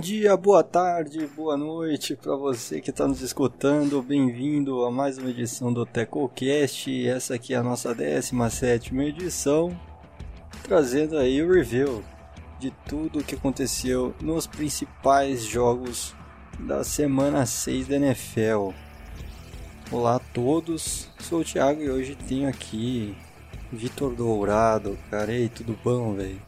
Dia, boa tarde, boa noite para você que está nos escutando. Bem-vindo a mais uma edição do TecoCast. Essa aqui é a nossa 17 edição, trazendo aí o review de tudo o que aconteceu nos principais jogos da semana 6 da NFL. Olá a todos, sou o Thiago e hoje tenho aqui Vitor Dourado, cara. E aí, tudo bom, velho?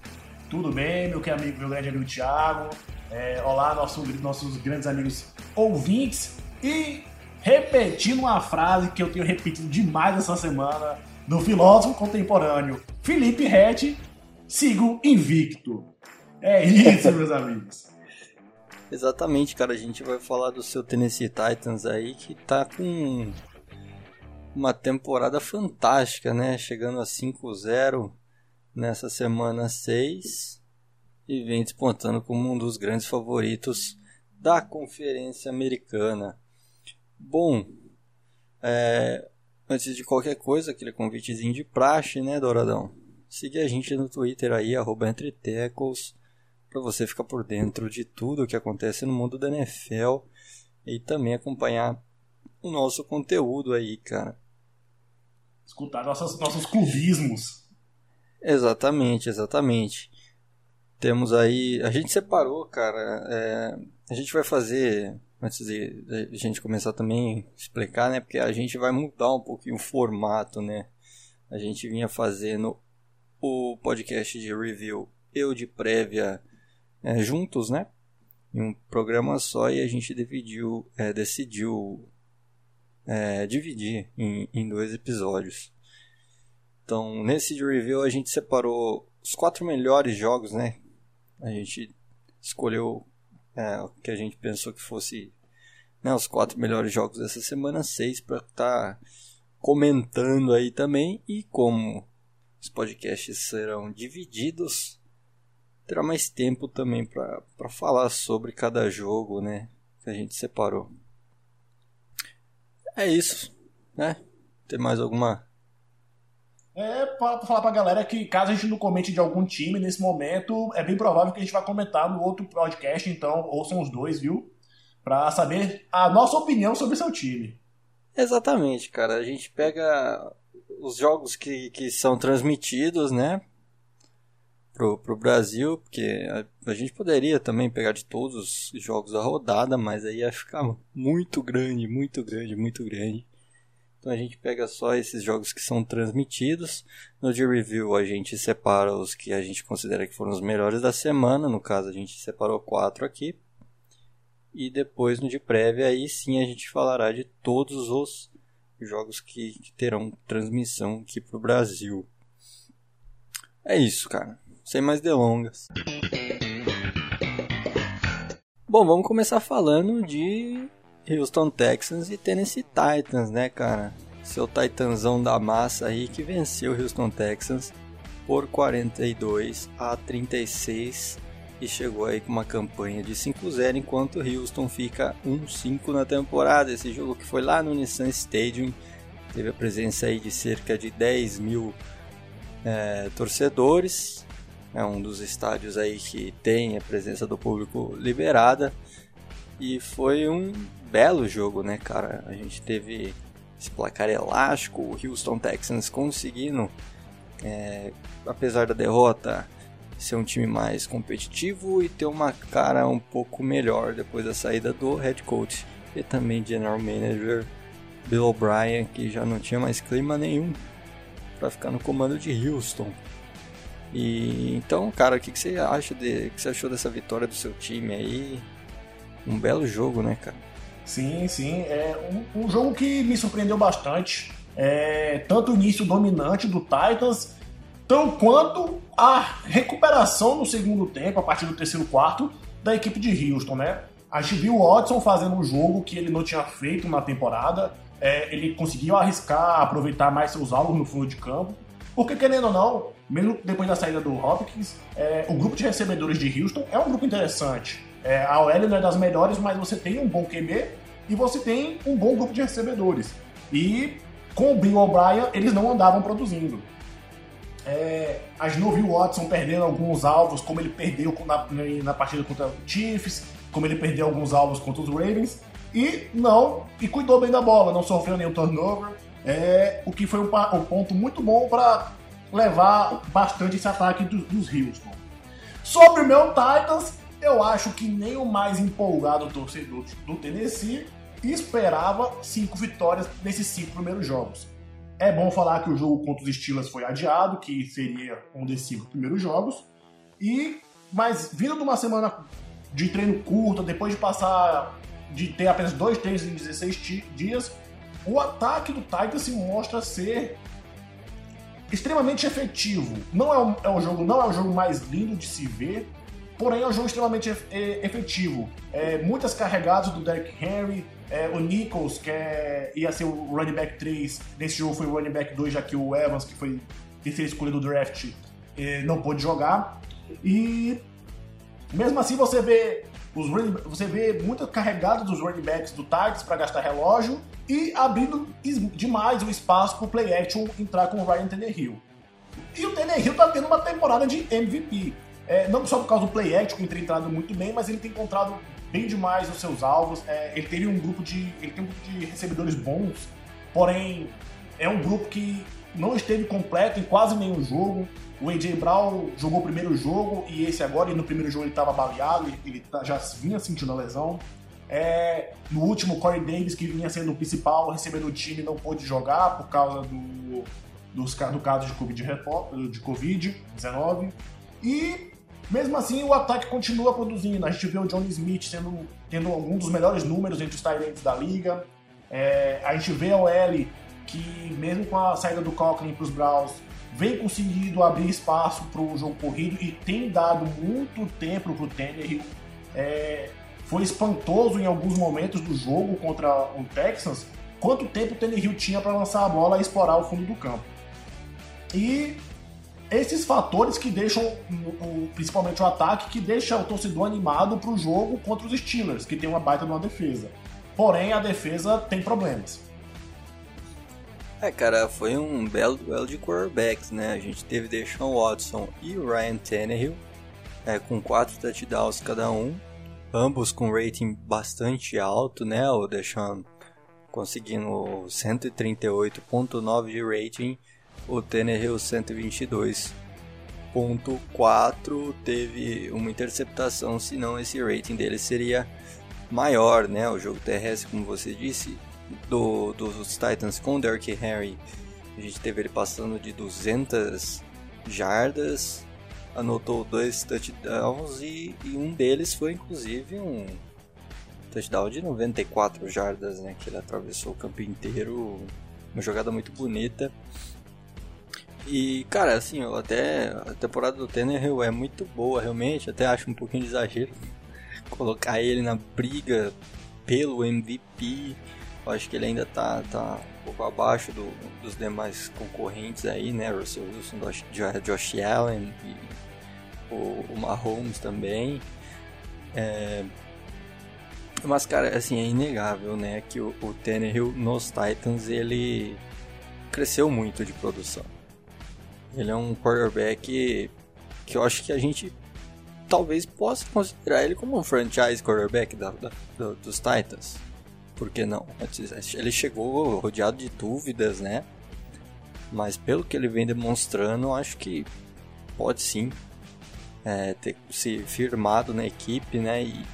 Tudo bem, meu, que amigo, meu grande amigo Thiago. É, olá, nosso, nossos grandes amigos ouvintes. E repetindo uma frase que eu tenho repetido demais essa semana, do filósofo contemporâneo Felipe Rett, sigo invicto. É isso, meus amigos. Exatamente, cara. A gente vai falar do seu Tennessee Titans aí, que tá com uma temporada fantástica, né? Chegando a 5-0 nessa semana 6 e vem despontando como um dos grandes favoritos da Conferência Americana. Bom, é, antes de qualquer coisa, aquele convitezinho de praxe, né, Douradão? Siga a gente no Twitter aí, arroba entretecos, para você ficar por dentro de tudo o que acontece no mundo da NFL e também acompanhar o nosso conteúdo aí, cara. Escutar nossos, nossos clubismos. Exatamente, exatamente. Temos aí. A gente separou, cara. É, a gente vai fazer. Antes de a gente começar também explicar, né? Porque a gente vai mudar um pouquinho o formato, né? A gente vinha fazendo o podcast de review eu de prévia é, juntos, né? Em um programa só e a gente dividiu, é, decidiu é, dividir em, em dois episódios. Então, nesse review a gente separou os quatro melhores jogos, né? A gente escolheu é, o que a gente pensou que fosse né, os quatro melhores jogos dessa semana, seis para estar tá comentando aí também. E como os podcasts serão divididos, terá mais tempo também para falar sobre cada jogo, né? Que a gente separou. É isso, né? Tem mais alguma? É, para falar pra galera que caso a gente não comente de algum time nesse momento, é bem provável que a gente vai comentar no outro podcast, então ouçam os dois, viu? Pra saber a nossa opinião sobre seu time. Exatamente, cara. A gente pega os jogos que, que são transmitidos, né? Pro, pro Brasil, porque a, a gente poderia também pegar de todos os jogos da rodada, mas aí ia ficar muito grande, muito grande, muito grande. Então a gente pega só esses jogos que são transmitidos. No de review a gente separa os que a gente considera que foram os melhores da semana. No caso a gente separou quatro aqui. E depois no de prévia aí sim a gente falará de todos os jogos que, que terão transmissão aqui pro Brasil. É isso, cara. Sem mais delongas. Bom, vamos começar falando de Houston Texans e Tennessee Titans, né, cara? Seu Titanzão da massa aí que venceu o Houston Texans por 42 a 36 e chegou aí com uma campanha de 5-0, enquanto o Houston fica 1-5 na temporada. Esse jogo que foi lá no Nissan Stadium teve a presença aí de cerca de 10 mil é, torcedores. É um dos estádios aí que tem a presença do público liberada. E foi um belo jogo, né, cara? A gente teve esse placar elástico, o Houston Texans conseguindo, é, apesar da derrota, ser um time mais competitivo e ter uma cara um pouco melhor depois da saída do head coach e também general manager Bill O'Brien, que já não tinha mais clima nenhum para ficar no comando de Houston. E então, cara, o que, que você acha de, que você achou dessa vitória do seu time aí? Um belo jogo, né, cara? Sim, sim. É um, um jogo que me surpreendeu bastante. É, tanto o início dominante do Titans, tão quanto a recuperação no segundo tempo, a partir do terceiro quarto, da equipe de Houston, né? A gente viu o Watson fazendo um jogo que ele não tinha feito na temporada. É, ele conseguiu arriscar, aproveitar mais seus alvos no fundo de campo. Porque, querendo ou não, mesmo depois da saída do Hopkins, é, o grupo de recebedores de Houston é um grupo interessante. É, a OL não é das melhores, mas você tem um bom QB e você tem um bom grupo de recebedores. E com o Bill O'Brien, eles não andavam produzindo. É, a Snow Watson perdendo alguns alvos, como ele perdeu na, na partida contra o Chiefs, como ele perdeu alguns alvos contra os Ravens. E não, e cuidou bem da bola, não sofreu nenhum turnover. É, o que foi um, um ponto muito bom para levar bastante esse ataque dos, dos Houston. Sobre o meu Titans, eu acho que nem o mais empolgado torcedor do Tennessee esperava cinco vitórias nesses cinco primeiros jogos. É bom falar que o jogo contra os Steelers foi adiado, que seria um desses cinco primeiros jogos. E mas vindo de uma semana de treino curta, depois de passar de ter apenas dois treinos em 16 dias, o ataque do Titans se mostra ser extremamente efetivo. Não é um, é um jogo, não é o jogo mais lindo de se ver, porém é um jogo extremamente efetivo. É, muitas carregadas do Derrick Henry, é, o Nichols, que é, ia ser o running back 3, nesse jogo foi o running back 2, já que o Evans, que foi terceira escolha do draft, é, não pôde jogar. E mesmo assim você vê os running, você vê muita carregada dos running backs do Titans para gastar relógio e abrindo demais o espaço para o play action entrar com o Ryan Tannehill. E o Tannehill está tendo uma temporada de MVP. É, não só por causa do play action, que ele tem entrado muito bem, mas ele tem encontrado bem demais os seus alvos. É, ele teve um grupo de. Ele tem um grupo de recebedores bons, porém é um grupo que não esteve completo em quase nenhum jogo. O AJ Brown jogou o primeiro jogo e esse agora, e no primeiro jogo ele estava baleado, ele tá, já vinha sentindo a lesão. É, no último, Corey Davis, que vinha sendo o principal recebendo o time, não pôde jogar por causa do, dos, do caso de Covid-19. De COVID e mesmo assim, o ataque continua produzindo. A gente vê o Johnny Smith sendo, tendo algum dos melhores números entre os Tyrants da liga. É, a gente vê a OL que, mesmo com a saída do Coughlin para os Browns, vem conseguindo abrir espaço para o jogo corrido e tem dado muito tempo para o Tannehill. É, foi espantoso em alguns momentos do jogo contra o Texans quanto tempo o Tannehill tinha para lançar a bola e explorar o fundo do campo. E esses fatores que deixam, principalmente o ataque, que deixa o torcedor animado para o jogo contra os Steelers, que tem uma baita de uma defesa. Porém, a defesa tem problemas. É, cara, foi um belo duelo de quarterbacks, né? A gente teve Deshaun Watson e o Ryan Tannehill, é, com quatro touchdowns cada um, ambos com rating bastante alto, né? O Deshaun conseguindo 138.9 de rating, o Tannehill 122.4 teve uma interceptação, senão esse rating dele seria maior, né? O jogo terrestre, como você disse, do, dos Titans com Derrick Henry, a gente teve ele passando de 200 jardas, anotou dois touchdowns e, e um deles foi inclusive um touchdown de 94 jardas, né, que ele atravessou o campo inteiro, uma jogada muito bonita. E, cara, assim, eu até a temporada do Tannehill é muito boa, realmente, até acho um pouquinho de exagero colocar ele na briga pelo MVP. Eu acho que ele ainda tá, tá um pouco abaixo do, dos demais concorrentes aí, né? Russell Wilson, Josh Allen e o, o Mahomes também. É... Mas, cara, assim, é inegável, né? Que o, o Tannehill nos Titans, ele cresceu muito de produção. Ele é um quarterback que eu acho que a gente talvez possa considerar ele como um franchise quarterback da, da, dos Titans por que não? Ele chegou rodeado de dúvidas, né? Mas pelo que ele vem demonstrando, acho que pode sim é, ter se firmado na equipe, né? E,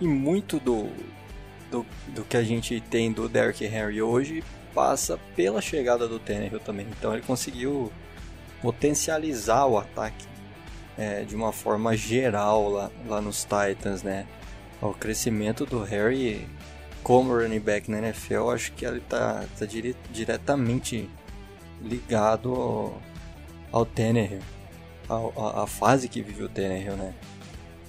e muito do, do, do, que a gente tem do Derrick Henry hoje passa pela chegada do Tannehill também. Então ele conseguiu potencializar o ataque é, de uma forma geral lá, lá nos Titans, né? O crescimento do Harry como running back na NFL, acho que ele está tá dire, diretamente ligado ao, ao Tannehill, a, fase que vive o Tannehill, né?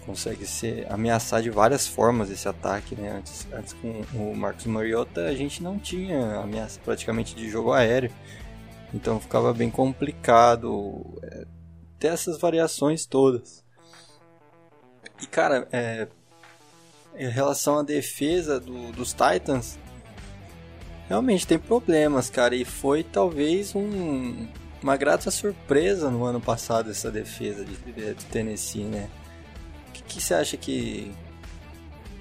Consegue ser ameaçar de várias formas esse ataque, né? Antes, antes com o Marcos Mariota a gente não tinha ameaça praticamente de jogo aéreo, então ficava bem complicado é, ter essas variações todas. E cara, é, em relação à defesa do, dos Titans, realmente tem problemas, cara. E foi talvez um, uma grata surpresa no ano passado essa defesa de, de Tennessee, né? O que, que você acha que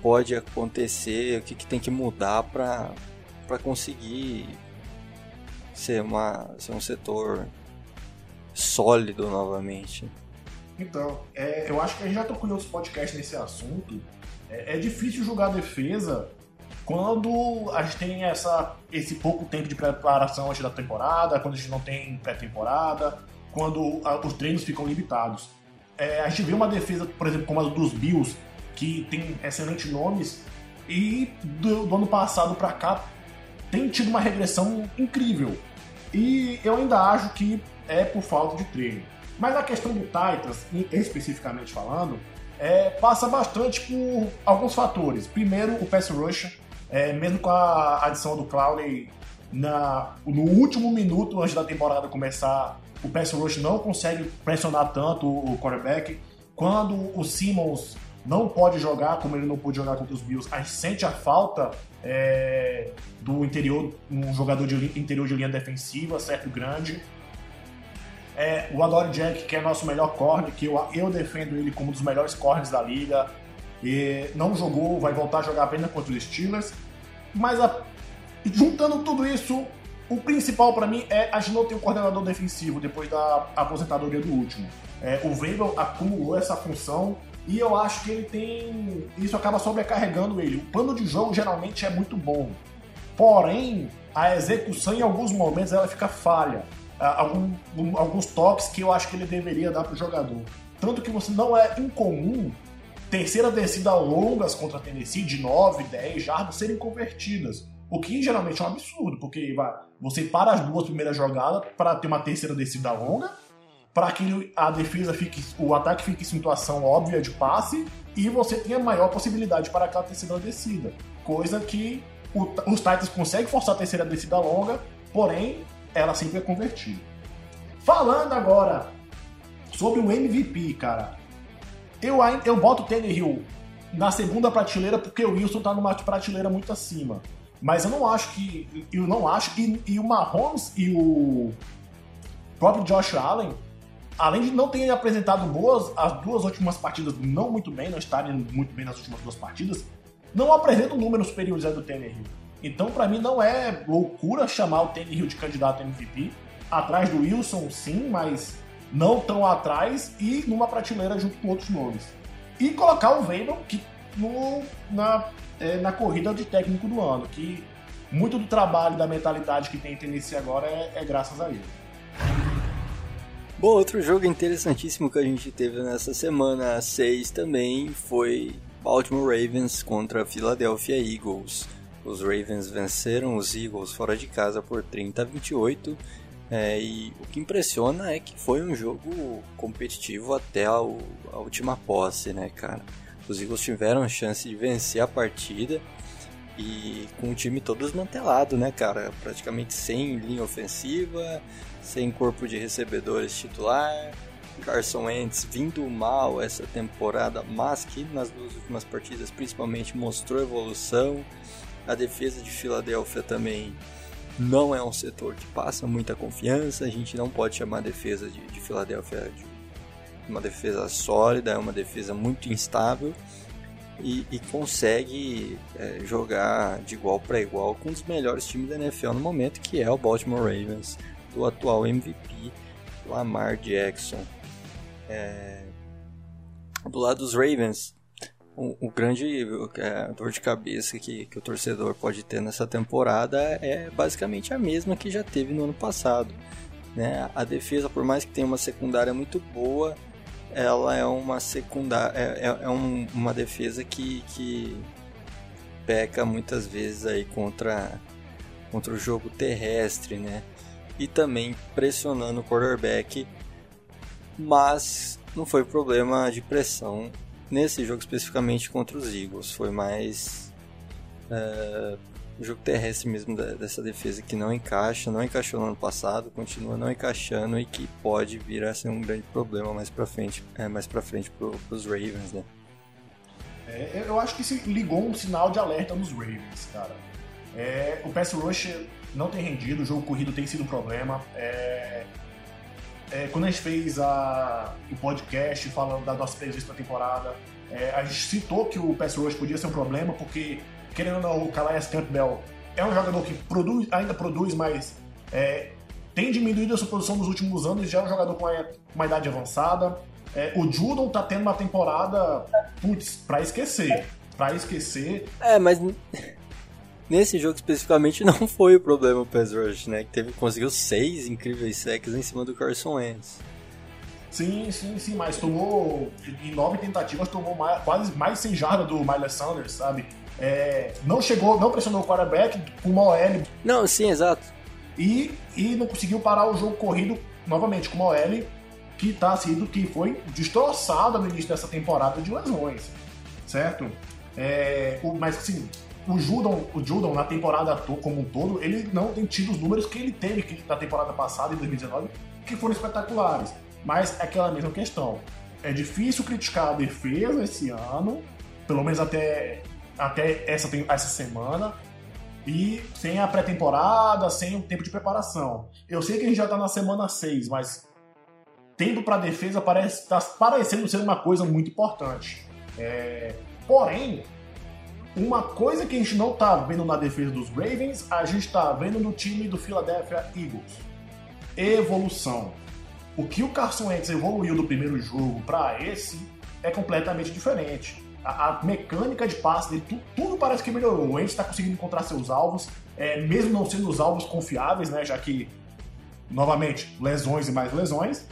pode acontecer, o que, que tem que mudar para conseguir ser, uma, ser um setor sólido novamente? Então, é, eu acho que a gente já tocou em outros podcasts nesse assunto. É, é, difícil julgar a defesa quando a gente tem essa, esse pouco tempo de preparação antes da temporada, quando a gente não tem pré-temporada, quando a, os treinos ficam limitados. É, a gente vê uma defesa, por exemplo, como a dos Bills, que tem excelentes nomes, e do, do ano passado para cá tem tido uma regressão incrível. E eu ainda acho que é por falta de treino. Mas a questão do Titans, especificamente falando, é, passa bastante por alguns fatores. Primeiro, o pass rush, é, mesmo com a adição do Clowney na, no último minuto antes da temporada começar, o pass rush não consegue pressionar tanto o quarterback. Quando o Simmons não pode jogar, como ele não pôde jogar contra os Bills, a gente sente a falta é, do interior, um jogador de interior de linha defensiva, certo grande. É, o Adore Jack, que é nosso melhor corner, que eu, eu defendo ele como um dos melhores corners da liga. E não jogou, vai voltar a jogar apenas contra os Steelers. Mas a, juntando tudo isso, o principal para mim é a gente não ter um coordenador defensivo depois da aposentadoria do último. É, o Vrabel acumulou essa função e eu acho que ele tem. Isso acaba sobrecarregando ele. O plano de jogo geralmente é muito bom. Porém, a execução em alguns momentos ela fica falha. Algum, alguns toques que eu acho que ele deveria dar para o jogador. Tanto que você não é incomum terceira descida longas contra a Tennessee de 9, 10 jardas serem convertidas. O que geralmente é um absurdo, porque vai, você para as duas primeiras jogadas para ter uma terceira descida longa para que a defesa fique, o ataque fique em situação óbvia de passe e você tenha maior possibilidade para aquela terceira descida. Coisa que o, os Titans conseguem forçar a terceira descida longa, porém ela sempre é convertida. Falando agora sobre o MVP, cara, eu, eu boto o Tannehill na segunda prateleira porque o Wilson tá numa prateleira muito acima. Mas eu não acho que. Eu não acho. E, e o Mahomes e o próprio Josh Allen além de não terem apresentado boas as duas últimas partidas, não muito bem, não estarem muito bem nas últimas duas partidas, não apresentam números superiores ao do Tannehill. Então, para mim, não é loucura chamar o Tannehill de candidato a MVP. Atrás do Wilson, sim, mas não tão atrás e numa prateleira junto com outros nomes. E colocar o Weibel que no, na, é, na corrida de técnico do ano, que muito do trabalho, da mentalidade que tem em Tennessee agora é, é graças a ele. Bom, outro jogo interessantíssimo que a gente teve nessa semana 6 também foi Baltimore Ravens contra Philadelphia Eagles. Os Ravens venceram os Eagles fora de casa por 30 a 28. É, e o que impressiona é que foi um jogo competitivo até a, a última posse, né, cara? Os Eagles tiveram chance de vencer a partida e com o time todo desmantelado, né, cara? Praticamente sem linha ofensiva, sem corpo de recebedores titular. Carson Wentz vindo mal essa temporada, mas que nas duas últimas partidas principalmente mostrou evolução. A defesa de Filadélfia também não é um setor que passa muita confiança. A gente não pode chamar a defesa de, de Filadélfia de uma defesa sólida, é uma defesa muito instável e, e consegue é, jogar de igual para igual com um dos melhores times da NFL no momento, que é o Baltimore Ravens do atual MVP Lamar Jackson. É... Do lado dos Ravens, o, o grande é, dor de cabeça que, que o torcedor pode ter nessa temporada é basicamente a mesma que já teve no ano passado. Né? A defesa, por mais que tenha uma secundária muito boa, ela é uma secundária, é, é, é um, uma defesa que, que peca muitas vezes aí contra, contra o jogo terrestre, né? E também pressionando o quarterback, mas não foi problema de pressão nesse jogo especificamente contra os Eagles, foi mais uh, o jogo terrestre mesmo dessa defesa que não encaixa, não encaixou no ano passado, continua não encaixando e que pode vir a ser um grande problema mais para frente, é, mais para frente para os Ravens, né? É, eu acho que se ligou um sinal de alerta nos Ravens, cara. É, o pass rush não tem rendido, o jogo corrido tem sido um problema. É... é, quando a gente fez a, o podcast falando da nossa previsão da temporada, é, a gente citou que o pass rush podia ser um problema, porque, querendo ou não, o Calais Campbell é um jogador que produz, ainda produz, mas é, tem diminuído a sua produção nos últimos anos, já é um jogador com uma, uma idade avançada. É, o Judon tá tendo uma temporada, putz, pra esquecer. Pra esquecer. É, mas nesse jogo especificamente não foi o problema o pass rush, né? Que teve, conseguiu seis incríveis sacks em cima do Carson Wentz. Sim, sim, sim, mas tomou, em nove tentativas, tomou mais, quase mais 100 jardas do Miles Sanders, sabe? É, não chegou, não pressionou o quarterback com uma OL. Não, sim, exato. E, e não conseguiu parar o jogo corrido novamente com uma OL que tá sido que foi destroçada no início dessa temporada de lesões, certo? É, o, mas assim, o Judon, o Judon na temporada como um todo, ele não tem tido os números que ele teve na temporada passada, em 2019, que foram espetaculares. Mas é aquela mesma questão. É difícil criticar a defesa esse ano, pelo menos até, até essa, essa semana, e sem a pré-temporada, sem o tempo de preparação. Eu sei que a gente já está na semana 6, mas tempo para defesa parece está parecendo ser uma coisa muito importante. É, porém, uma coisa que a gente não está vendo na defesa dos Ravens, a gente está vendo no time do Philadelphia Eagles. Evolução. O que o Carson Wentz evoluiu do primeiro jogo para esse é completamente diferente. A, a, mecânica de passe dele, tu, tudo parece que melhorou. O Wentz está conseguindo encontrar seus alvos, é, mesmo não sendo os alvos confiáveis, né? Já que, novamente, lesões e mais lesões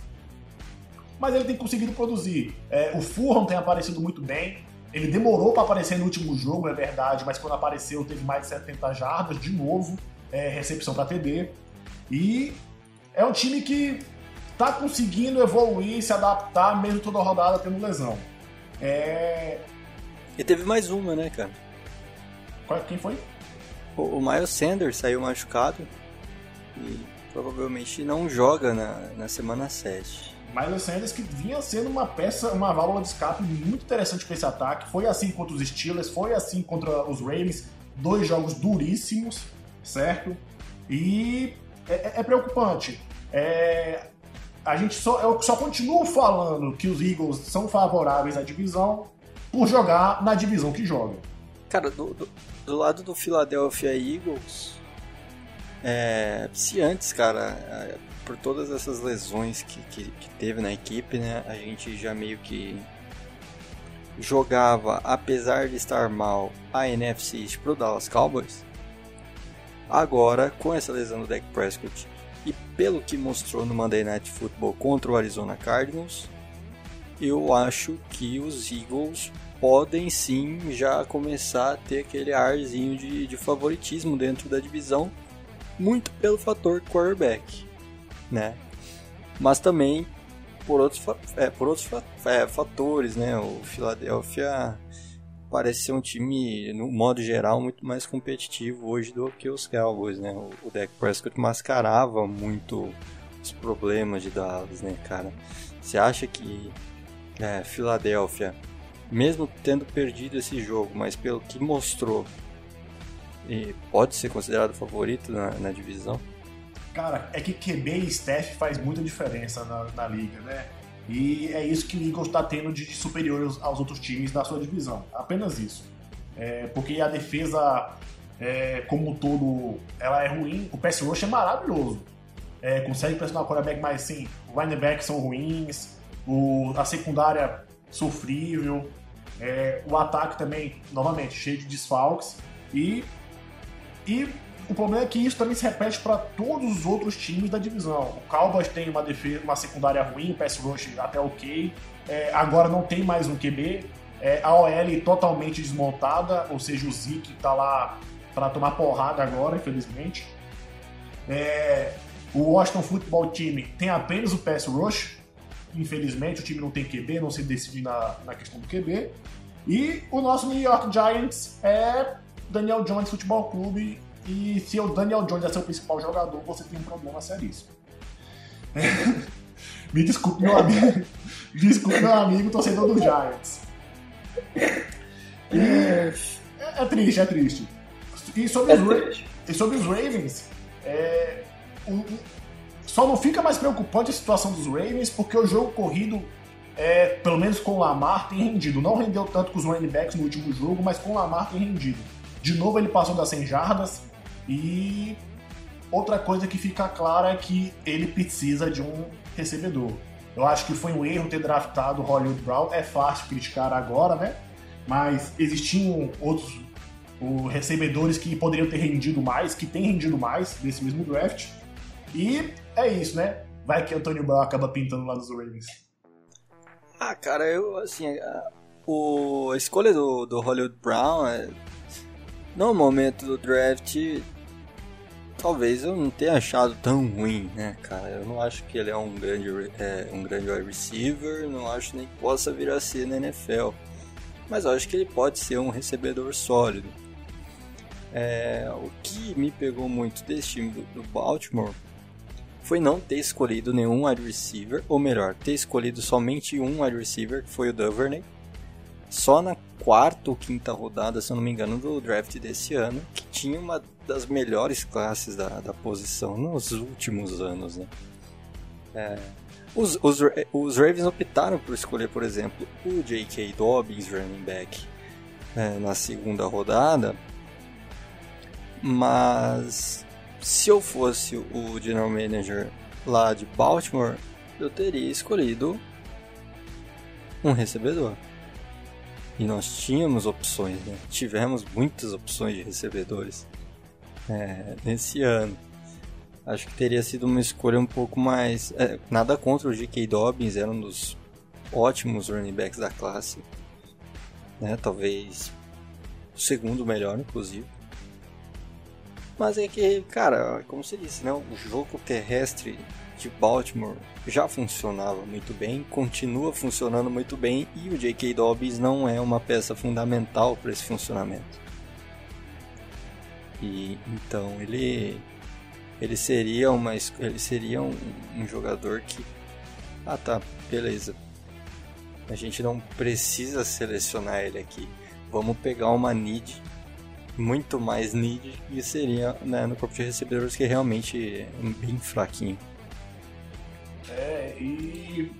mas ele tem conseguido produzir. É, o Fulham tem aparecido muito bem. Ele demorou para aparecer no último jogo, é verdade, mas quando apareceu teve mais de 70 jardas, de novo, é, recepção para TD. E é um time que está conseguindo evoluir, se adaptar, mesmo toda rodada tendo lesão. É... E teve mais uma, né, cara? Quem foi? O, o Miles Sanders saiu machucado e provavelmente não joga na, na semana 7. Miles Sanders que vinha sendo uma peça, uma válvula de escape muito interessante para esse ataque. Foi assim contra os Steelers, foi assim contra os Ravens. Dois jogos duríssimos, certo? E é, é, é preocupante. É, a gente só, eu só continuo falando que os Eagles são favoráveis à divisão por jogar na divisão que joga. Cara, do, do, do lado do Philadelphia Eagles, é, se antes, cara, por todas essas lesões que, que, que, teve na equipe, né, a gente já meio que jogava, apesar de estar mal, a NFC East pro Dallas Cowboys. Agora, com essa lesão do Dak Prescott e pelo que mostrou no Monday Night Football contra o Arizona Cardinals, eu acho que os Eagles podem sim já começar a ter aquele arzinho de, de favoritismo dentro da divisão, muito pelo fator quarterback né? Mas também por outros, é, por outros é, fatores, né? O Philadelphia parece ser um time, no modo geral, muito mais competitivo hoje do que os Cowboys, né? O, Dak Prescott mascarava muito os problemas de Dallas, né, cara? Você acha que é, Philadelphia, mesmo tendo perdido esse jogo, mas pelo que mostrou, pode ser considerado favorito na, na divisão? Cara, é que QB e staff faz muita diferença na, na liga, né? E é isso que o Eagles está tendo de superior aos, outros times da sua divisão. Apenas isso. É, porque a defesa, é, como um todo, ela é ruim. O pass rush é maravilhoso. É, consegue pressionar o quarterback, mas sim, linebacks são ruins, o, a secundária sofrível, é, o ataque também, novamente, cheio de desfalques. E, e o problema é que isso também se repete para todos os outros times da divisão. O Cowboys tem uma defesa, uma secundária ruim, pass rush até ok. É, agora não tem mais um QB. É, a OL totalmente desmontada, ou seja, o Zeke está lá para tomar porrada agora, infelizmente. É, o Washington Football Team tem apenas o pass rush. Infelizmente, o time não tem QB, não se decide na, na questão do QB. E o nosso New York Giants é Daniel Jones Futebol Clube e se o Daniel Jones é seu principal jogador, você tem um problema seríssimo. Me desculpe, meu amigo. desculpe, meu amigo, torcedor do Giants. É, é, triste, é triste. E sobre, é os, triste. E sobre os Ravens, é, Só não fica mais preocupante a situação dos Ravens porque o jogo corrido, é, pelo menos com o Lamar, tem rendido. Não rendeu tanto com os running backs no último jogo, mas com o Lamar tem rendido. De novo ele passou das 100 jardas e outra coisa que fica clara é que ele precisa de um recebedor. Eu acho que foi um erro ter draftado o Hollywood Brown. É fácil criticar agora, né? Mas existiam outros o, recebedores que poderiam ter rendido mais, que têm rendido mais nesse mesmo draft. E é isso, né? Vai que Antônio Brown acaba pintando lá nos Ravens. Ah, cara, eu, assim, a, a escolha do, do Hollywood Brown, é, no momento do draft, talvez eu não tenha achado tão ruim, né, cara? Eu não acho que ele é um grande, é, um grande wide receiver, não acho nem que possa vir a ser na NFL. Mas eu acho que ele pode ser um recebedor sólido. É, o que me pegou muito desse time do, do Baltimore foi não ter escolhido nenhum wide receiver, ou melhor, ter escolhido somente um wide receiver, que foi o Duvernay. Só na quarta ou quinta rodada, se eu não me engano, do draft desse ano, que tinha uma das melhores classes da, da posição nos últimos anos, né? É, os, os, os Ravens optaram por escolher, por exemplo, o J.K. Dobbins, running back, é, na segunda rodada, mas se eu fosse o general manager lá de Baltimore, eu teria escolhido um recebedor. E nós tínhamos opções, né? tivemos muitas opções de recebedores é, nesse ano. Acho que teria sido uma escolha um pouco mais. É, nada contra o J.K. Dobbins, era um dos ótimos running backs da classe. Né? Talvez o segundo melhor, inclusive. Mas é que, cara, como você disse, né? O jogo terrestre de Baltimore já funcionava muito bem, continua funcionando muito bem e o J.K. Dobbins não é uma peça fundamental para esse funcionamento. E então ele ele seria uma ele seria um, um jogador que ah tá, beleza. A gente não precisa selecionar ele aqui. Vamos pegar uma need muito mais need e seria né, no corpo de recebedores que é realmente bem fraquinho. É, e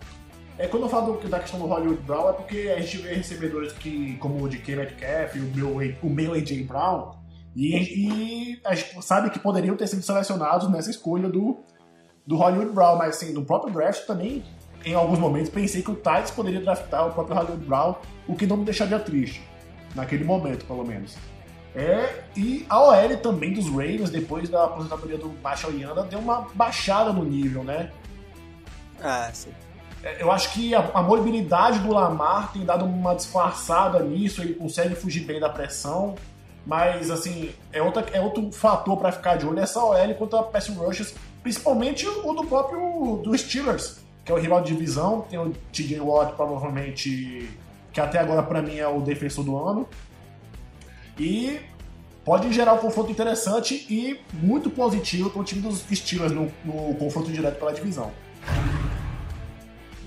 é, quando eu falo da questão do Hollywood Brown, é porque a gente vê recebedores que, como o DK Metcalf, o meu, o meu AJ Brown, e, e, a gente sabe que poderiam ter sido selecionados nessa escolha do, do Hollywood Brown, mas assim, no próprio draft também, em alguns momentos, pensei que o Titans poderia draftar o próprio Hollywood Brown, o que não me deixaria triste, naquele momento, pelo menos. É, e a OL também dos Ravens, depois da aposentadoria do Marshall Yanda, deu uma baixada no nível, né? Ah, sim. É, eu acho que a, a, mobilidade do Lamar tem dado uma disfarçada nisso, ele consegue fugir bem da pressão, mas assim, é, outra, é outro fator para ficar de olho essa OL contra pass rushes, principalmente o do próprio do Steelers, que é o rival de divisão, tem o TJ Watt provavelmente que até agora para mim é o defensor do ano. E pode gerar um confronto interessante e muito positivo para o time dos Steelers no, no confronto direto pela divisão.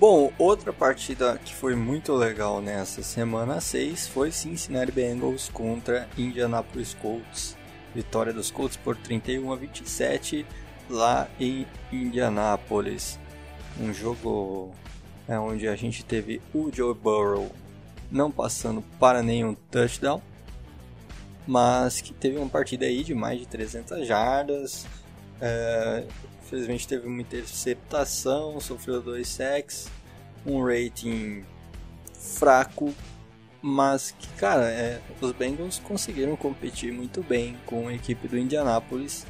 Bom, outra partida que foi muito legal nessa semana 6 foi Cincinnati Bengals contra Indianapolis Colts. Vitória dos Colts por 31 a 27 lá em Indianapolis. Um jogo é, onde a gente teve o Joe Burrow não passando para nenhum touchdown, mas que teve uma partida aí de mais de 300 jardas. É, infelizmente teve uma interceptação, sofreu dois sacks, um rating fraco, mas que, cara, é, os Bengals conseguiram competir muito bem com a equipe do Indianapolis.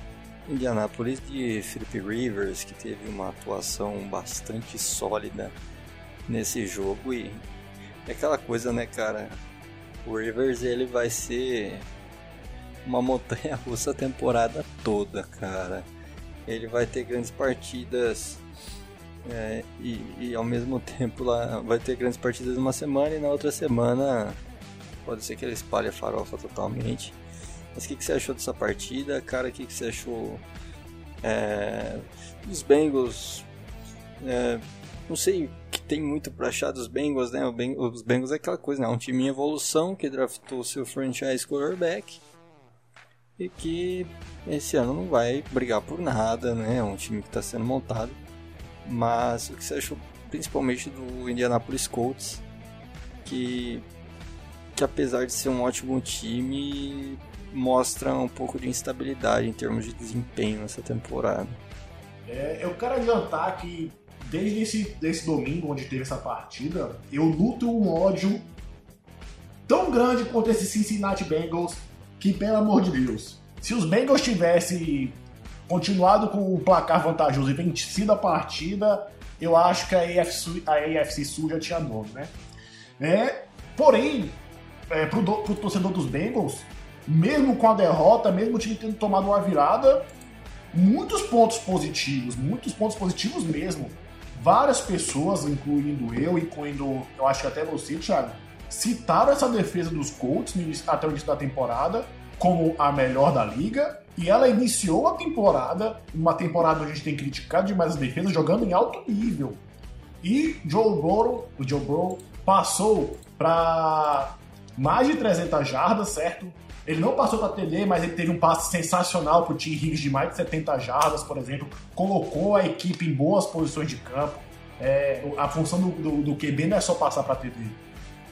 Indianapolis de Philip Rivers, que teve uma atuação bastante sólida nesse jogo e é aquela coisa, né, cara? O Rivers ele vai ser uma montanha russa a temporada toda, cara. Ele vai ter grandes partidas é, e, e, ao mesmo tempo lá vai ter grandes partidas uma semana e na outra semana pode ser que ele espalhe a farofa totalmente. Mas o que, que, você achou dessa partida, cara? O que, que você achou é, dos Bengals? É, não sei que tem muito para achar dos Bengals, né? Os Bengals é aquela coisa, né? Um time em evolução que draftou seu franchise quarterback e que esse ano não vai brigar por nada, né? É um time que está sendo montado. Mas o que você achou principalmente do Indianapolis Colts, que, que apesar de ser um ótimo time, mostra um pouco de instabilidade em termos de desempenho nessa temporada. É, eu quero adiantar que desde esse desse domingo onde teve essa partida, eu luto um ódio tão grande contra esse Cincinnati Bengals que, pelo amor de Deus, se os Bengals tivessem continuado com o placar vantajoso e vencido a partida, eu acho que a AFC, a AFC Sul já tinha dono, né? É, porém, é, pro, do, pro torcedor dos Bengals, mesmo com a derrota, mesmo o time tendo tomado uma virada, muitos pontos positivos, muitos pontos positivos mesmo. Várias pessoas, incluindo eu, incluindo, eu acho que até você, Thiago, citaram essa defesa dos Colts até o início da temporada como a melhor da liga. E ela iniciou a temporada, uma temporada onde a gente tem criticado demais as defesas, jogando em alto nível. E Joe Burrow, o Joe Burrow passou para mais de 300 jardas, certo? Ele não passou para TD, mas ele teve um passe sensacional para o T. Higgs de mais de 70 jardas, por exemplo. Colocou a equipe em boas posições de campo. É, a função do, do, do, QB não é só passar para TD.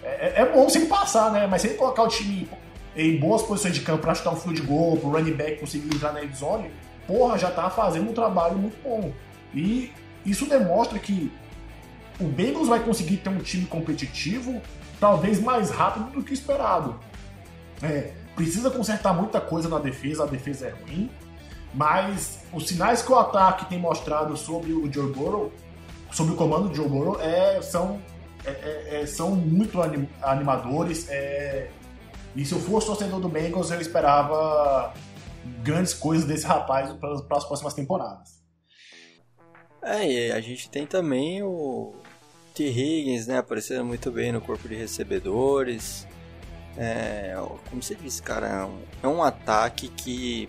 É, é, bom se ele passar, né? Mas se ele colocar o time em boas posições de campo para chutar um field goal, para o running back conseguir entrar na zone, porra, já tá fazendo um trabalho muito bom. E isso demonstra que o Bengals vai conseguir ter um time competitivo talvez mais rápido do que esperado. É, precisa consertar muita coisa na defesa, a defesa é ruim, mas os sinais que o ataque tem mostrado sobre o Joe Burrow, sobre o comando do Joe Burrow, é, são, é, é, é são muito anim, animadores. É, e se eu fosse torcedor do Bengals, eu esperava grandes coisas desse rapaz para as próximas temporadas. É, e a gente tem também o T. Higgins, né, aparecendo muito bem no corpo de recebedores. É, como você disse, cara, é um, é um ataque que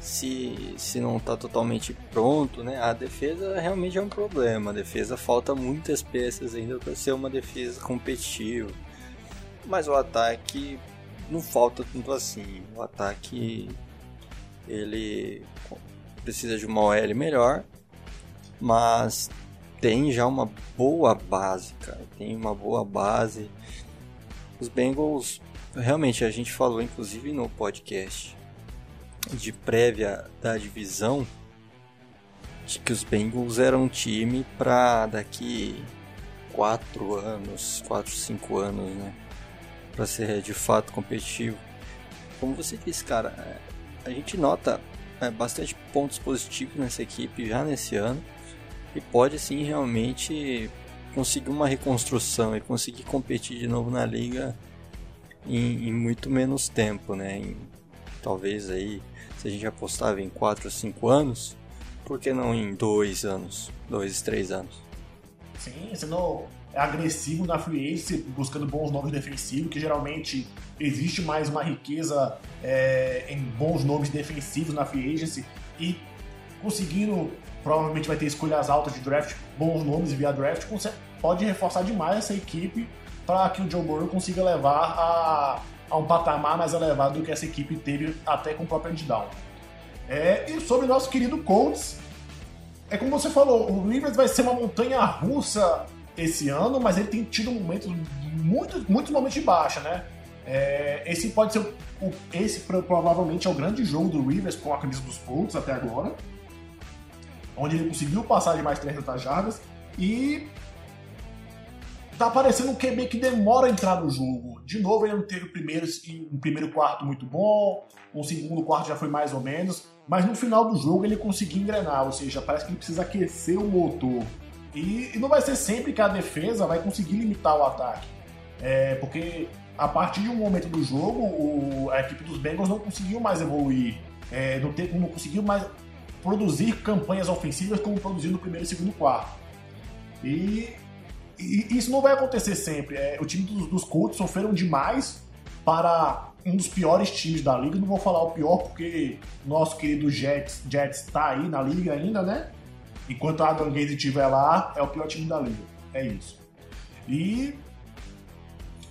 se, se não está totalmente pronto, né, a defesa realmente é um problema. A defesa falta muitas peças ainda para ser uma defesa competitiva mas o ataque não falta tanto assim. O ataque ele precisa de uma OL melhor, mas tem já uma boa base, cara. Tem uma boa base. Os Bengals, realmente a gente falou inclusive no podcast de prévia da divisão de que os Bengals eram um time para daqui 4 anos, 4, 5 anos, né? para ser de fato competitivo. Como você disse, cara, é, a gente nota é, bastante pontos positivos nessa equipe já nesse ano e pode sim realmente conseguir uma reconstrução e conseguir competir de novo na liga em, em muito menos tempo, né? Em, talvez aí, se a gente apostava em 4 ou 5 anos, por que não em 2 anos, 2, 3 anos? Sim, senão agressivo na free agency, buscando bons nomes defensivos, que geralmente existe mais uma riqueza é, em bons nomes defensivos na free agency e conseguindo, provavelmente vai ter escolhas altas de draft, bons nomes via draft, pode reforçar demais essa equipe para que o Joe Burrow consiga levar a, a, um patamar mais elevado do que essa equipe teve até com o próprio Andy Down. É, e sobre o nosso querido Colts, é como você falou, o Rivers vai ser uma montanha russa esse ano, mas ele tem tido momentos, muitos, muitos momentos de baixa, né? É, esse pode ser o, esse provavelmente é o grande jogo do Rivers com a camisa dos Colts até agora, onde ele conseguiu passar de mais 300 jardas e tá parecendo um QB que demora a entrar no jogo. De novo, ele não teve primeiro, um primeiro quarto muito bom, um segundo quarto já foi mais ou menos, mas no final do jogo ele conseguiu engrenar, ou seja, parece que ele precisa aquecer o motor. E, e não vai ser sempre que a defesa vai conseguir limitar o ataque. É, porque a partir de um momento do jogo, o, a equipe dos Bengals não conseguiu mais evoluir, é, não, não conseguiu mais produzir campanhas ofensivas como produziu no primeiro e segundo quarto. E, e isso não vai acontecer sempre. É, o time dos, dos Colts sofreram demais para um dos piores times da liga. Não vou falar o pior porque nosso querido Jets está aí na liga ainda, né? Enquanto a Adam Gaze estiver lá, é o pior time da liga. É isso. E,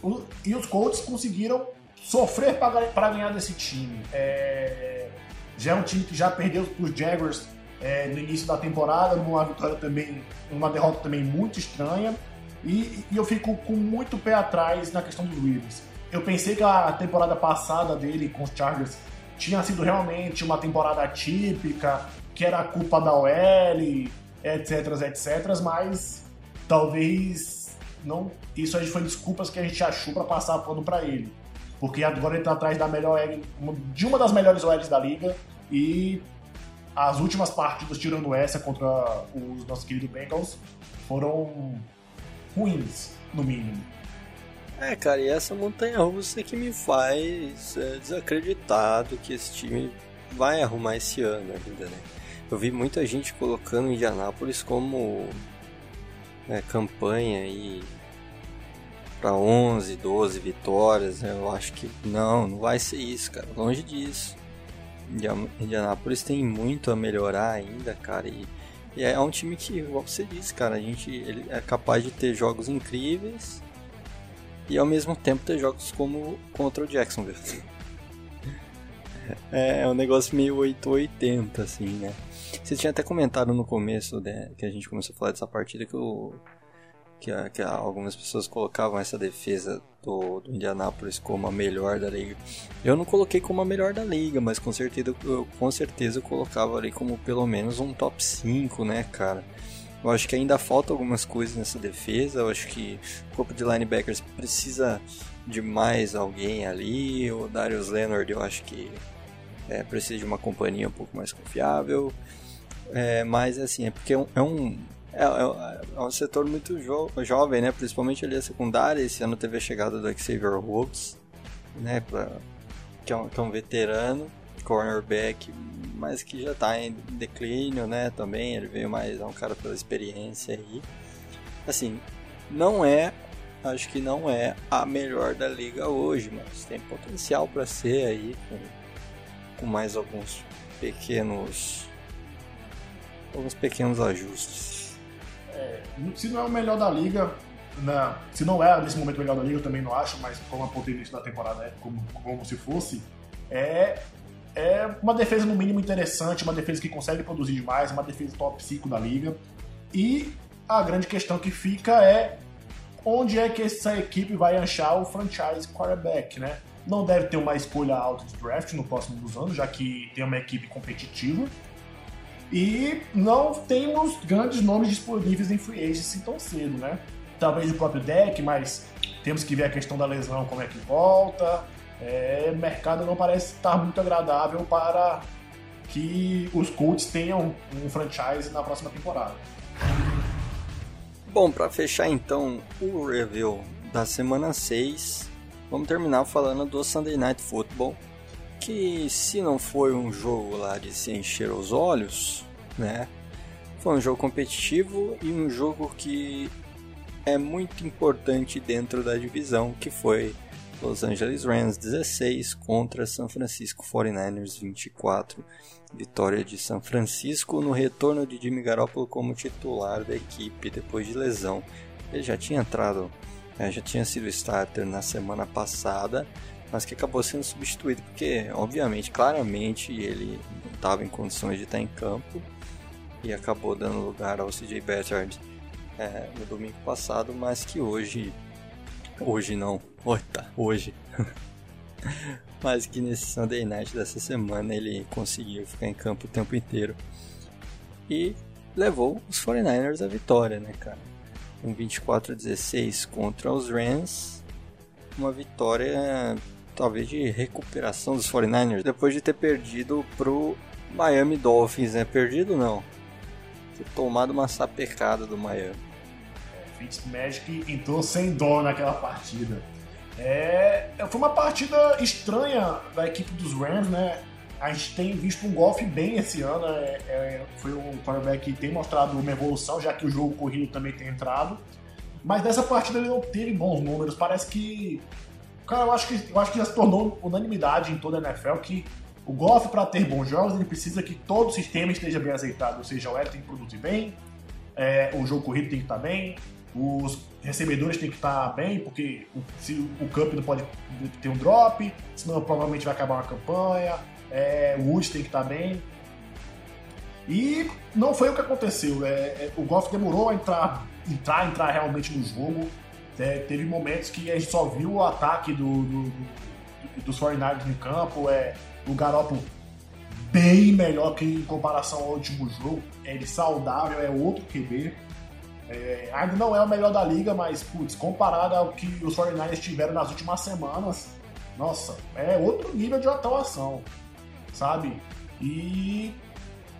o, e os Colts conseguiram sofrer para ganhar desse time. É, já é um time que já perdeu para os Jaguars é, no início da temporada, numa vitória também, uma derrota também muito estranha. E, e, eu fico com muito pé atrás na questão dos Ravens. Eu pensei que a temporada passada dele com os Chargers tinha sido realmente uma temporada típica, que era culpa da OL, etc, etc, mas talvez não. Isso aí foi desculpas que a gente achou para passar pano para ele. Porque agora ele tá atrás da melhor de uma das melhores OLs da liga e as últimas partidas, tirando essa contra os nossos queridos Bengals, foram ruins, no mínimo. É, cara, e essa montanha russa que me faz é, desacreditar do que esse time vai arrumar esse ano ainda, né? Eu vi muita gente colocando Indianápolis como é, campanha e para 11, 12 vitórias. Né? Eu acho que não, não vai ser isso, cara. Longe disso. Indianápolis tem muito a melhorar ainda, cara. E, e é um time que, como você disse, cara, a gente ele é capaz de ter jogos incríveis e ao mesmo tempo ter jogos como contra o Jacksonville. É, é um negócio meio 880, assim, né? Você tinha até comentado no começo, né, que a gente começou a falar dessa partida, que, o, que, que algumas pessoas colocavam essa defesa do, do Indianapolis como a melhor da liga. Eu não coloquei como a melhor da liga, mas com certeza, eu, com certeza eu colocava ali como pelo menos um top 5, né, cara? Eu acho que ainda falta algumas coisas nessa defesa. Eu acho que o corpo de linebackers precisa de mais alguém ali. O Darius Leonard, eu acho que é, precisa de uma companhia um pouco mais confiável. É, mas assim, é porque é um, é um, é, é, é um setor muito jo jovem, né? Principalmente ali a secundária. Esse ano teve a chegada do Xavier Woods, né? Pra, que, é um, que é um veterano, cornerback, mas que já está em declínio, né? Também ele veio mais, é um cara pela experiência aí. Assim, não é, acho que não é a melhor da liga hoje, mas tem potencial para ser aí com, com mais alguns pequenos alguns pequenos ajustes. É, se não é o melhor da liga, na, se não é nesse momento o melhor da liga, eu também não acho, mas como a potência da temporada é como, como se fosse, é é uma defesa no mínimo interessante, uma defesa que consegue produzir demais, uma defesa top 5 da liga. E a grande questão que fica é onde é que essa equipe vai achar o franchise quarterback, né? Não deve ter uma escolha alta de draft no próximo dos anos, já que tem uma equipe competitiva. E não temos grandes nomes disponíveis em free agency tão cedo, né? Talvez o próprio deck, mas temos que ver a questão da lesão, como é que volta é, mercado não parece estar muito agradável para que os Colts tenham um franchise na próxima temporada. Bom, para fechar então o review da semana 6, vamos terminar falando do Sunday Night Football, que se não foi um jogo lá de se encher os olhos, né? Foi um jogo competitivo e um jogo que é muito importante dentro da divisão, que foi Los Angeles Rams 16 contra San Francisco 49ers 24. Vitória de São Francisco no retorno de Jimmy Garoppolo como titular da equipe depois de lesão. Ele já tinha entrado, é, já tinha sido starter na semana passada, mas que acabou sendo substituído porque, obviamente, claramente ele não estava em condições de estar em campo e acabou dando lugar ao CJ Beathard é, no domingo passado, mas que hoje Hoje não. Tá, hoje. Mas que nesse Sunday Night dessa semana ele conseguiu ficar em campo o tempo inteiro. E levou os 49ers à vitória, né, cara? Um 24 a 16 contra os Rams. Uma vitória talvez de recuperação dos 49ers depois de ter perdido pro Miami Dolphins, né? Perdido não. Ter tomado uma sapecada do Miami. Fitzmagic entrou sem dó naquela partida. É, foi uma partida estranha da equipe dos Rams, né? A gente tem visto um golfe bem esse ano. É, é, foi um quarterback que tem mostrado uma evolução, já que o jogo corrido também tem entrado. Mas nessa partida ele não teve bons números. Parece que. Cara, eu acho que, eu acho que já se tornou unanimidade em toda a NFL que o golfe, para ter bons jogos, ele precisa que todo o sistema esteja bem azeitado. Ou seja, o L tem que produzir bem, é, o jogo corrido tem que estar bem, os recebedores têm que estar bem, porque se o Cup não pode ter um drop, senão provavelmente vai acabar uma campanha, é, o Woods tem que estar bem. E não foi o que aconteceu. É, é, o Goff demorou a entrar, entrar, entrar realmente no jogo. É, teve momentos que a gente só viu o ataque do, do, do, dos 49ers no campo. É, o Garoppolo bem melhor que em comparação ao último jogo. Ele saudável, é outro QB. É, ainda não é o melhor da liga, mas, putz, comparado ao que os 49ers tiveram nas últimas semanas, nossa, é outro nível de atuação, sabe? E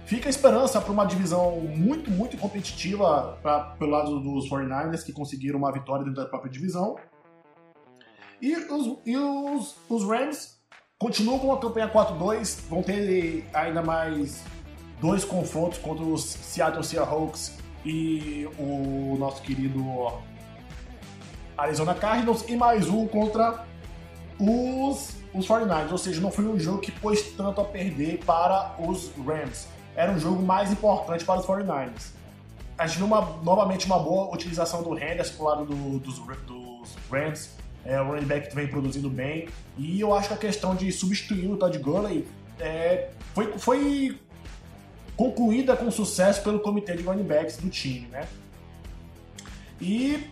fica a esperança para uma divisão muito, muito competitiva pra, pelo lado dos 49ers, que conseguiram uma vitória dentro da própria divisão. E os, e os, os Rams continuam com a campanha 4-2, vão ter ainda mais dois confrontos contra os Seattle Seahawks e o nosso querido Arizona Cardinals e mais um contra os, os 49ers. Ou seja, não foi um jogo que pôs tanto a perder para os Rams. Era um jogo mais importante para os 49ers. A gente viu uma, novamente uma boa utilização do Henderson pro lado do, dos, dos Rams. É, o running back vem produzindo bem. E eu acho que a questão de substituir o Todd Gurley é, foi, foi concluída com sucesso pelo comitê de running backs do time, né? E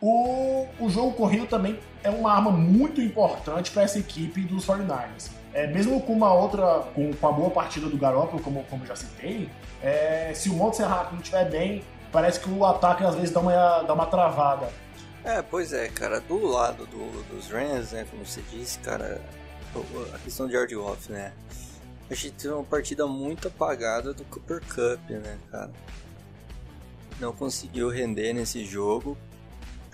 o, o jogo corrido também é uma arma muito importante para essa equipe dos 49ers. É, mesmo com uma outra, com, com a boa partida do Garoppolo, como, como já citei, é, se o Montserrat não estiver bem, parece que o ataque às vezes dá uma, dá uma travada. É, pois é, cara, do lado do, dos Rams, né, como você disse, cara, a questão de George Goff, né, a gente teve uma partida muito apagada do Cooper Cup, né, cara? Não conseguiu render nesse jogo.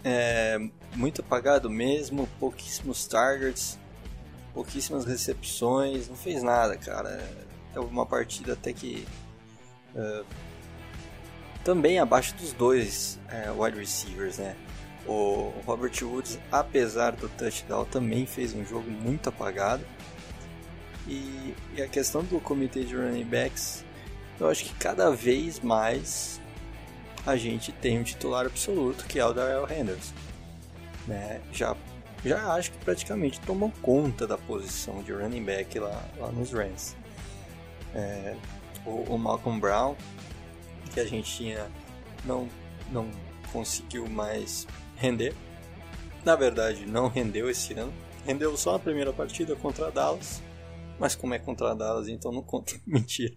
É, muito apagado mesmo, pouquíssimos targets, pouquíssimas recepções, não fez nada, cara. É uma partida até que uh, também abaixo dos dois uh, wide receivers, né? O Robert Woods, apesar do touchdown, também fez um jogo muito apagado. E, e, a questão do comitê de running backs, eu acho que cada vez mais a gente tem um titular absoluto que é o Darrell Henderson. Né? Já, já acho que praticamente tomou conta da posição de running back lá, lá nos Rams. É, o, o, Malcolm Brown, que a gente tinha, não, não conseguiu mais render. Na verdade, não rendeu esse ano. Rendeu só a primeira partida contra a Dallas mas como é contra Dallas, então não conta. Mentira.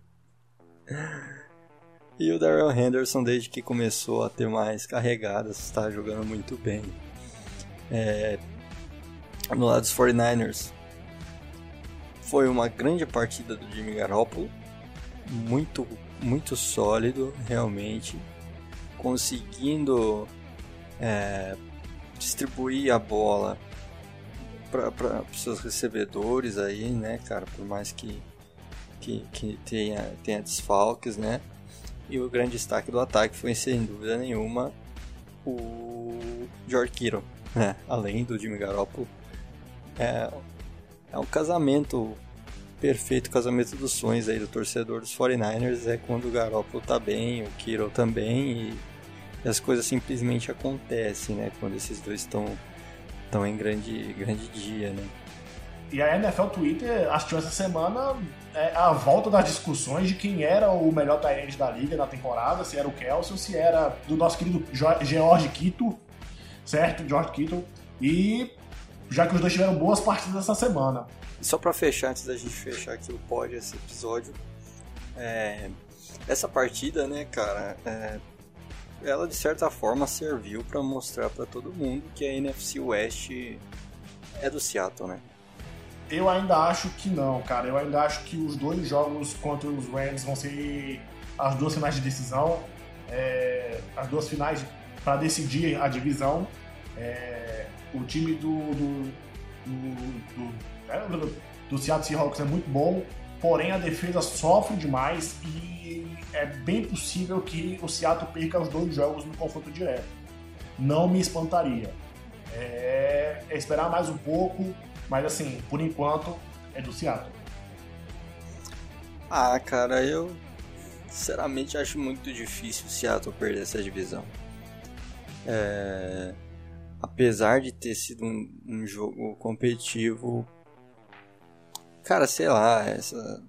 E o Darrell Henderson, desde que começou a ter mais carregadas, está jogando muito bem. É... No lado dos 49ers, foi uma grande partida do Jimmy Garoppolo. Muito, muito sólido, realmente. Conseguindo é, distribuir a bola para os seus recebedores aí, né, cara, por mais que, que, que tenha, tenha desfalques, né, e o grande destaque do ataque foi, sem dúvida nenhuma, o George Kittle, né, além do Jimmy Garoppolo, é, é um casamento perfeito, casamento dos sonhos aí do torcedor dos 49ers, é quando o Garoppolo tá bem, o Kittle também, e, e as coisas simplesmente acontecem, né, quando esses dois estão estão em grande, grande dia, né? E a NFL Twitter assistiu essa semana é, a volta das discussões de quem era o melhor tight da liga na temporada, se era o Kelsey, se era do nosso querido George Kittle, certo? George Kittle. E já que os dois tiveram boas partidas essa semana. E só para fechar, antes da gente fechar aqui o pódio, esse episódio, é, essa partida, né, cara, é, ela de certa forma serviu para mostrar para todo mundo que a NFC West é do Seattle, né? Eu ainda acho que não, cara. Eu ainda acho que os dois jogos contra os Rams vão ser as duas finais de decisão, é, as duas finais para decidir a divisão. É, o time do do, do, do, é, do, do Seattle Seahawks é muito bom, porém a defesa sofre demais e é bem possível que o Seattle perca os dois jogos no confronto direto. Não me espantaria. É, é esperar mais um pouco, mas assim, por enquanto é do Seattle. Ah, cara, eu sinceramente acho muito difícil o Seattle perder essa divisão. É, apesar de ter sido um, um, jogo competitivo, cara, sei lá, essa,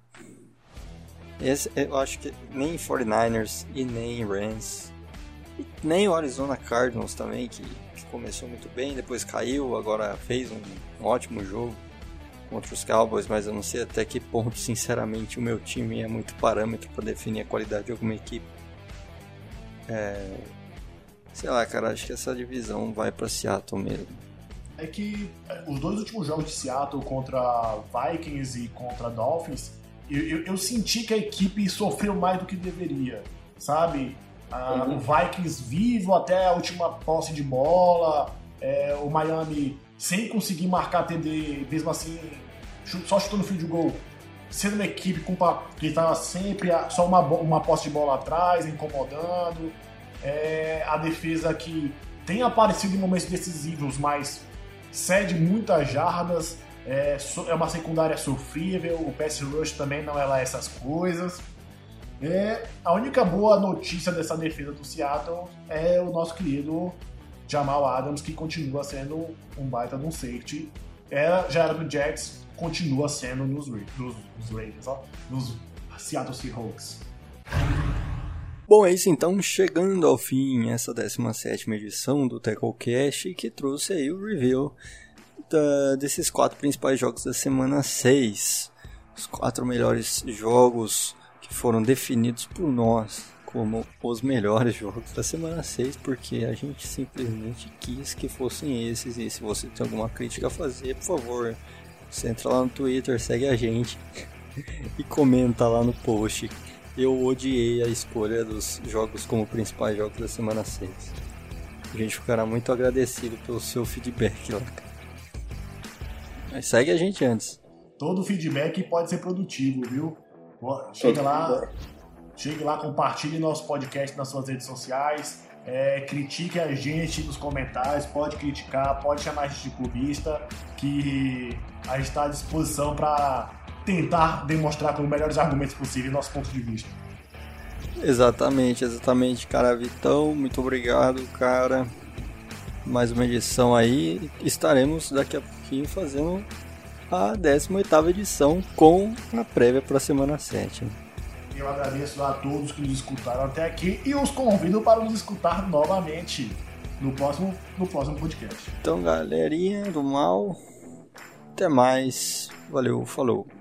esse, eu acho que nem 49ers e nem Rams, e nem o Arizona Cardinals também, que, que, começou muito bem, depois caiu, agora fez um, um ótimo jogo contra os Cowboys, mas eu não sei até que ponto, sinceramente, o meu time é muito parâmetro para definir a qualidade de alguma equipe. É... Sei lá, cara, acho que essa divisão vai para Seattle mesmo. É que é, os dois últimos jogos de Seattle contra Vikings e contra Dolphins, eu, eu, eu senti que a equipe sofreu mais do que deveria, sabe? Ah, uhum. O Vikings vivo até a última posse de bola, é, o Miami sem conseguir marcar TD, mesmo assim, só chutando fio de gol, sendo uma equipe que estava sempre só uma, uma posse de bola atrás, incomodando. É, a defesa que tem aparecido em momentos decisivos, mas cede muitas jardas. É, é uma secundária sofrível, o pass rush também não é lá essas coisas. É, a única boa notícia dessa defesa do Seattle é o nosso querido Jamal Adams, que continua sendo um baita de um safety. Era, já era do Jets, continua sendo nos, nos, nos Raiders, ó, nos Seattle Seahawks. Bom, é isso então, chegando ao fim essa 17 edição do TackleCast, que trouxe aí o review da, desses quatro principais jogos da semana 6. Os quatro melhores jogos que foram definidos por nós como os melhores jogos da semana 6, porque a gente simplesmente quis que fossem esses. E se você tem alguma crítica a fazer, por favor, você entra lá no Twitter, segue a gente e comenta lá no post. Eu odiei a escolha dos jogos como principais jogos da semana 6. A gente ficará muito agradecido pelo seu feedback lá. Mas segue a gente antes. Todo feedback pode ser produtivo, viu? Chega lá, chegue lá, compartilhe nosso podcast nas suas redes sociais. É, critique a gente nos comentários, pode criticar, pode chamar a gente de clubista, que a gente está à disposição para tentar demonstrar com os melhores argumentos possíveis nosso ponto de vista. Exatamente, exatamente, cara Vitão, muito obrigado, cara. Mais uma edição aí. Estaremos daqui a pouquinho fazendo a 18 edição com a prévia para a semana 7. Eu agradeço a todos que nos escutaram até aqui e os convido para nos escutar novamente no próximo, no próximo podcast. Então, galerinha do mal, até mais. Valeu, falou.